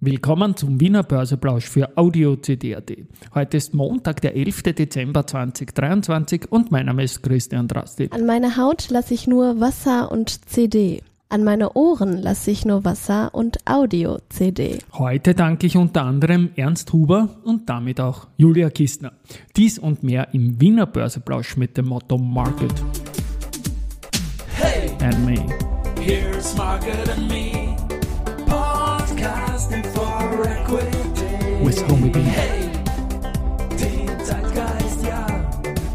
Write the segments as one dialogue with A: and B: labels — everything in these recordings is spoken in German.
A: Willkommen zum Wiener Börseplausch für Audio CD.at. Heute ist Montag, der 11. Dezember 2023 und mein Name ist Christian Drasti.
B: An meine Haut lasse ich nur Wasser und CD. An meine Ohren lasse ich nur Wasser und Audio-CD.
A: Heute danke ich unter anderem Ernst Huber und damit auch Julia Kistner. Dies und mehr im Wiener Börseplausch mit dem Motto Market.
C: Hey,
A: And me.
C: here's Market and Me,
A: With Homie B.
C: Hey, ja,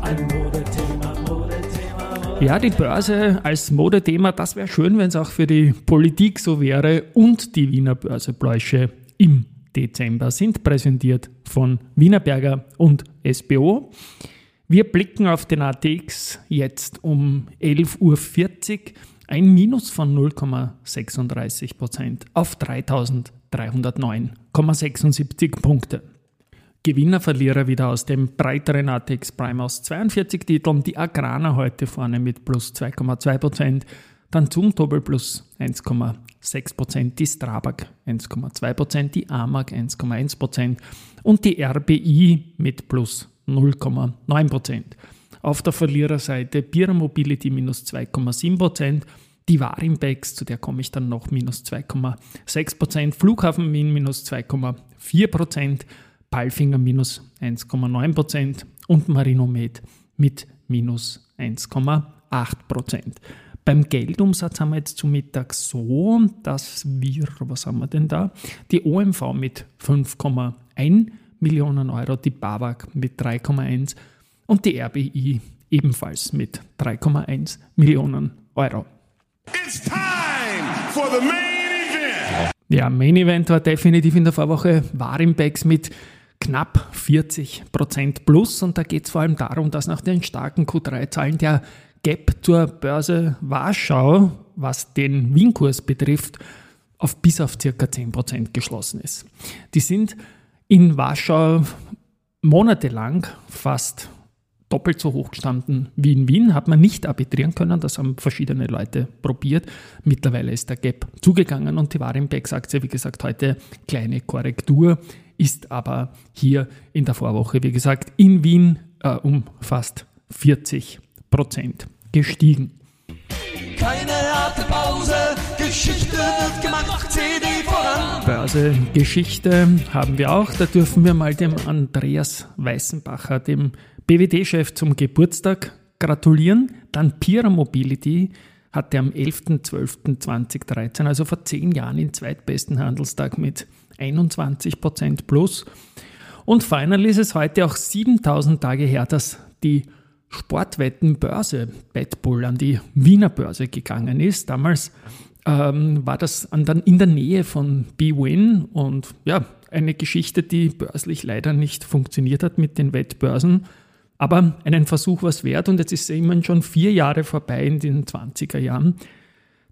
C: ein Modethema, Modethema.
A: Ja, die Börse als Modethema, das wäre schön, wenn es auch für die Politik so wäre. Und die Wiener Börsepläusche im Dezember sind präsentiert von Wienerberger und SBO. Wir blicken auf den ATX jetzt um 11.40 Uhr. Ein Minus von 0,36 Prozent auf 3.309,76 Punkte. Gewinner, Verlierer wieder aus dem breiteren ATX Prime aus 42 Titeln. Die Agrana heute vorne mit plus 2,2%, dann Zumtobel plus 1,6%, die Strabag 1,2%, die Amag 1,1% und die RBI mit plus 0,9%. Auf der Verliererseite Bira Mobility minus 2,7%, die Warimbex, zu der komme ich dann noch, minus 2,6%, Flughafen Wien minus 2,4%, Palfinger minus 1,9% und Marinomed mit minus 1,8%. Beim Geldumsatz haben wir jetzt zum Mittag so, dass wir, was haben wir denn da? Die OMV mit 5,1 Millionen Euro, die BAWAG mit 3,1 und die RBI ebenfalls mit 3,1 Millionen Euro.
D: It's time for the main event.
A: Ja, Main Event war definitiv in der Vorwoche Warimbex mit knapp 40% plus und da geht es vor allem darum, dass nach den starken Q3-Zahlen der Gap zur Börse Warschau, was den Wien-Kurs betrifft, auf bis auf circa 10% geschlossen ist. Die sind in Warschau monatelang fast doppelt so hoch gestanden wie in Wien, hat man nicht arbitrieren können, das haben verschiedene Leute probiert. Mittlerweile ist der Gap zugegangen und die Warimbex-Aktie, wie gesagt, heute kleine Korrektur, ist aber hier in der Vorwoche, wie gesagt, in Wien äh, um fast 40 Prozent gestiegen.
C: Keine harte Pause, Geschichte wird gemacht, CD voran.
A: Börse Geschichte haben wir auch. Da dürfen wir mal dem Andreas Weißenbacher, dem BWD-Chef, zum Geburtstag gratulieren. Dann Pira Mobility hatte am 11.12.2013, also vor zehn Jahren, den zweitbesten Handelstag mit 21% plus. Und final ist es heute auch 7000 Tage her, dass die Sportwettenbörse Betbull an die Wiener Börse gegangen ist. Damals ähm, war das an, dann in der Nähe von BWin und ja, eine Geschichte, die börslich leider nicht funktioniert hat mit den Wettbörsen. Aber einen Versuch war es wert und jetzt ist immerhin schon vier Jahre vorbei in den 20er Jahren.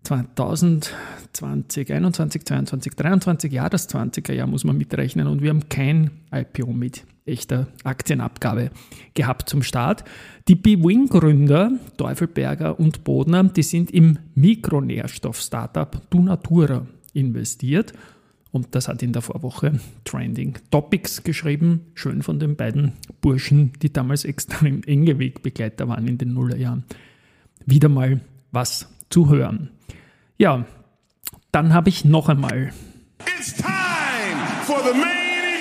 A: 2020, 21, 22, 23, ja, das 20er Jahr muss man mitrechnen und wir haben kein IPO mit echter Aktienabgabe gehabt zum Start. Die BWin-Gründer, Teufelberger und Bodner, die sind im Mikronährstoff-Startup Dunatura investiert und das hat in der Vorwoche Trending Topics geschrieben. Schön von den beiden Burschen, die damals extrem enge Wegbegleiter waren in den Nullerjahren. Wieder mal was zu hören. Ja, dann habe ich noch einmal.
D: It's time for the main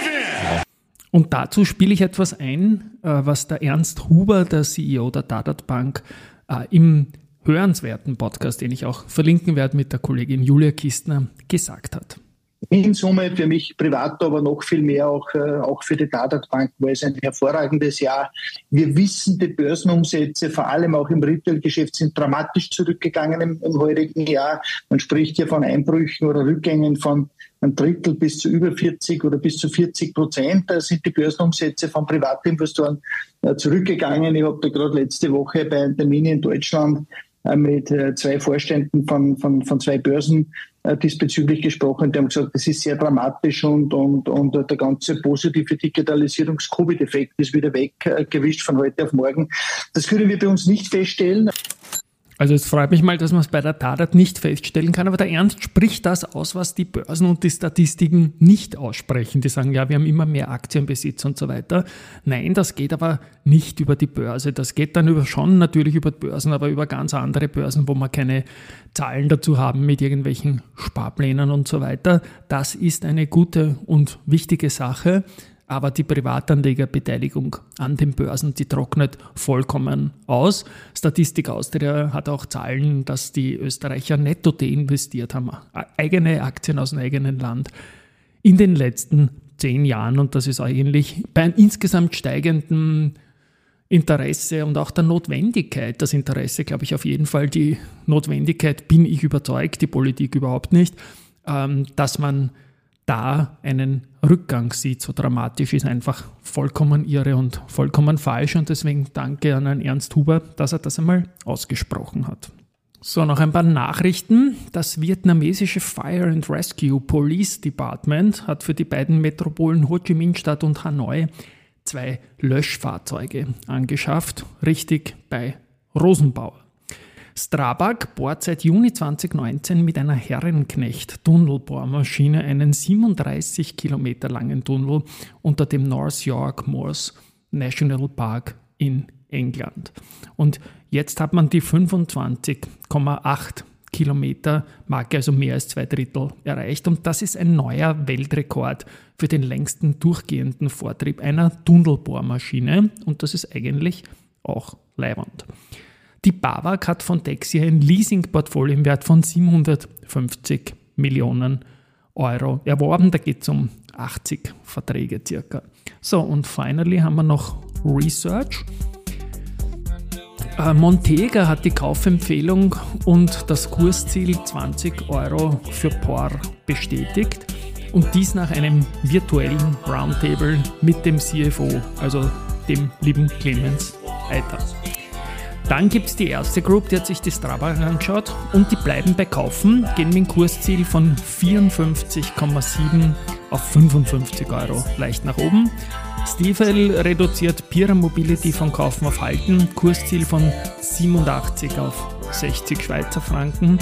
D: event.
A: Und dazu spiele ich etwas ein, äh, was der Ernst Huber, der CEO der Dadat Bank, äh, im hörenswerten Podcast, den ich auch verlinken werde mit der Kollegin Julia Kistner, gesagt hat.
E: In Summe für mich privat, aber noch viel mehr auch, äh, auch für die Dadat Bank war es ein hervorragendes Jahr. Wir wissen, die Börsenumsätze, vor allem auch im Retail-Geschäft, sind dramatisch zurückgegangen im, im heurigen Jahr. Man spricht hier von Einbrüchen oder Rückgängen von ein Drittel bis zu über 40 oder bis zu 40 Prozent. Da sind die Börsenumsätze von Privatinvestoren äh, zurückgegangen. Ich habe da gerade letzte Woche bei einem Termin in Deutschland äh, mit äh, zwei Vorständen von, von, von zwei Börsen diesbezüglich gesprochen. Die haben gesagt, das ist sehr dramatisch und, und, und der ganze positive Digitalisierungs-Covid-Effekt ist wieder weggewischt von heute auf morgen. Das können wir bei uns nicht feststellen.
A: Also es freut mich mal, dass man es bei der Tadat nicht feststellen kann, aber der Ernst spricht das aus, was die Börsen und die Statistiken nicht aussprechen. Die sagen, ja, wir haben immer mehr Aktienbesitz und so weiter. Nein, das geht aber nicht über die Börse. Das geht dann über, schon natürlich über Börsen, aber über ganz andere Börsen, wo man keine Zahlen dazu haben mit irgendwelchen Sparplänen und so weiter. Das ist eine gute und wichtige Sache aber die Privatanlegerbeteiligung an den Börsen, die trocknet vollkommen aus. Statistik Austria hat auch Zahlen, dass die Österreicher netto deinvestiert haben, eigene Aktien aus dem eigenen Land in den letzten zehn Jahren. Und das ist eigentlich bei einem insgesamt steigenden Interesse und auch der Notwendigkeit, das Interesse, glaube ich, auf jeden Fall, die Notwendigkeit bin ich überzeugt, die Politik überhaupt nicht, ähm, dass man da einen Rückgang sieht, so dramatisch, ist einfach vollkommen irre und vollkommen falsch. Und deswegen danke an Herrn Ernst Huber, dass er das einmal ausgesprochen hat. So, noch ein paar Nachrichten. Das vietnamesische Fire and Rescue Police Department hat für die beiden Metropolen Ho Chi Minh Stadt und Hanoi zwei Löschfahrzeuge angeschafft, richtig bei Rosenbauer. Strabag bohrt seit Juni 2019 mit einer Herrenknecht-Tunnelbohrmaschine einen 37 Kilometer langen Tunnel unter dem North York Moors National Park in England. Und jetzt hat man die 25,8 Kilometer Marke, also mehr als zwei Drittel, erreicht. Und das ist ein neuer Weltrekord für den längsten durchgehenden Vortrieb einer Tunnelbohrmaschine. Und das ist eigentlich auch leibend. Die BAWAG hat von Dexia ein Leasing-Portfolio im Wert von 750 Millionen Euro erworben. Da geht es um 80 Verträge circa. So, und finally haben wir noch Research. Äh, Montega hat die Kaufempfehlung und das Kursziel 20 Euro für POR bestätigt und dies nach einem virtuellen Roundtable mit dem CFO, also dem lieben Clemens Eiter. Dann gibt es die erste Group, die hat sich die Strava angeschaut und die bleiben bei Kaufen, gehen mit dem Kursziel von 54,7 auf 55 Euro leicht nach oben. Stiefel reduziert Pira Mobility von Kaufen auf Halten, Kursziel von 87 auf 60 Schweizer Franken.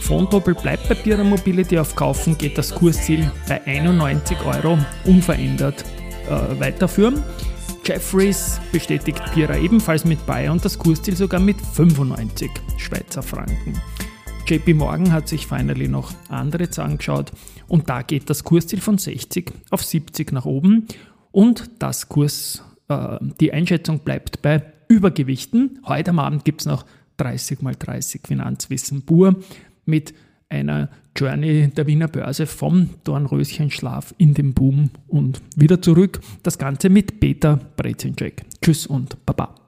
A: Fonddoppel bleibt bei Pira Mobility auf Kaufen, geht das Kursziel bei 91 Euro unverändert äh, weiterführen. Jeffries bestätigt Pira ebenfalls mit Bayer und das Kursziel sogar mit 95 Schweizer Franken. JP Morgan hat sich finally noch andere Zahlen geschaut und da geht das Kursziel von 60 auf 70 nach oben und das Kurs, äh, die Einschätzung bleibt bei Übergewichten. Heute am Abend gibt es noch 30 mal 30 Finanzwissen pur mit einer Journey der Wiener Börse vom Dornröschenschlaf in den Boom und wieder zurück. Das Ganze mit Peter Brezinczek. Tschüss und Baba.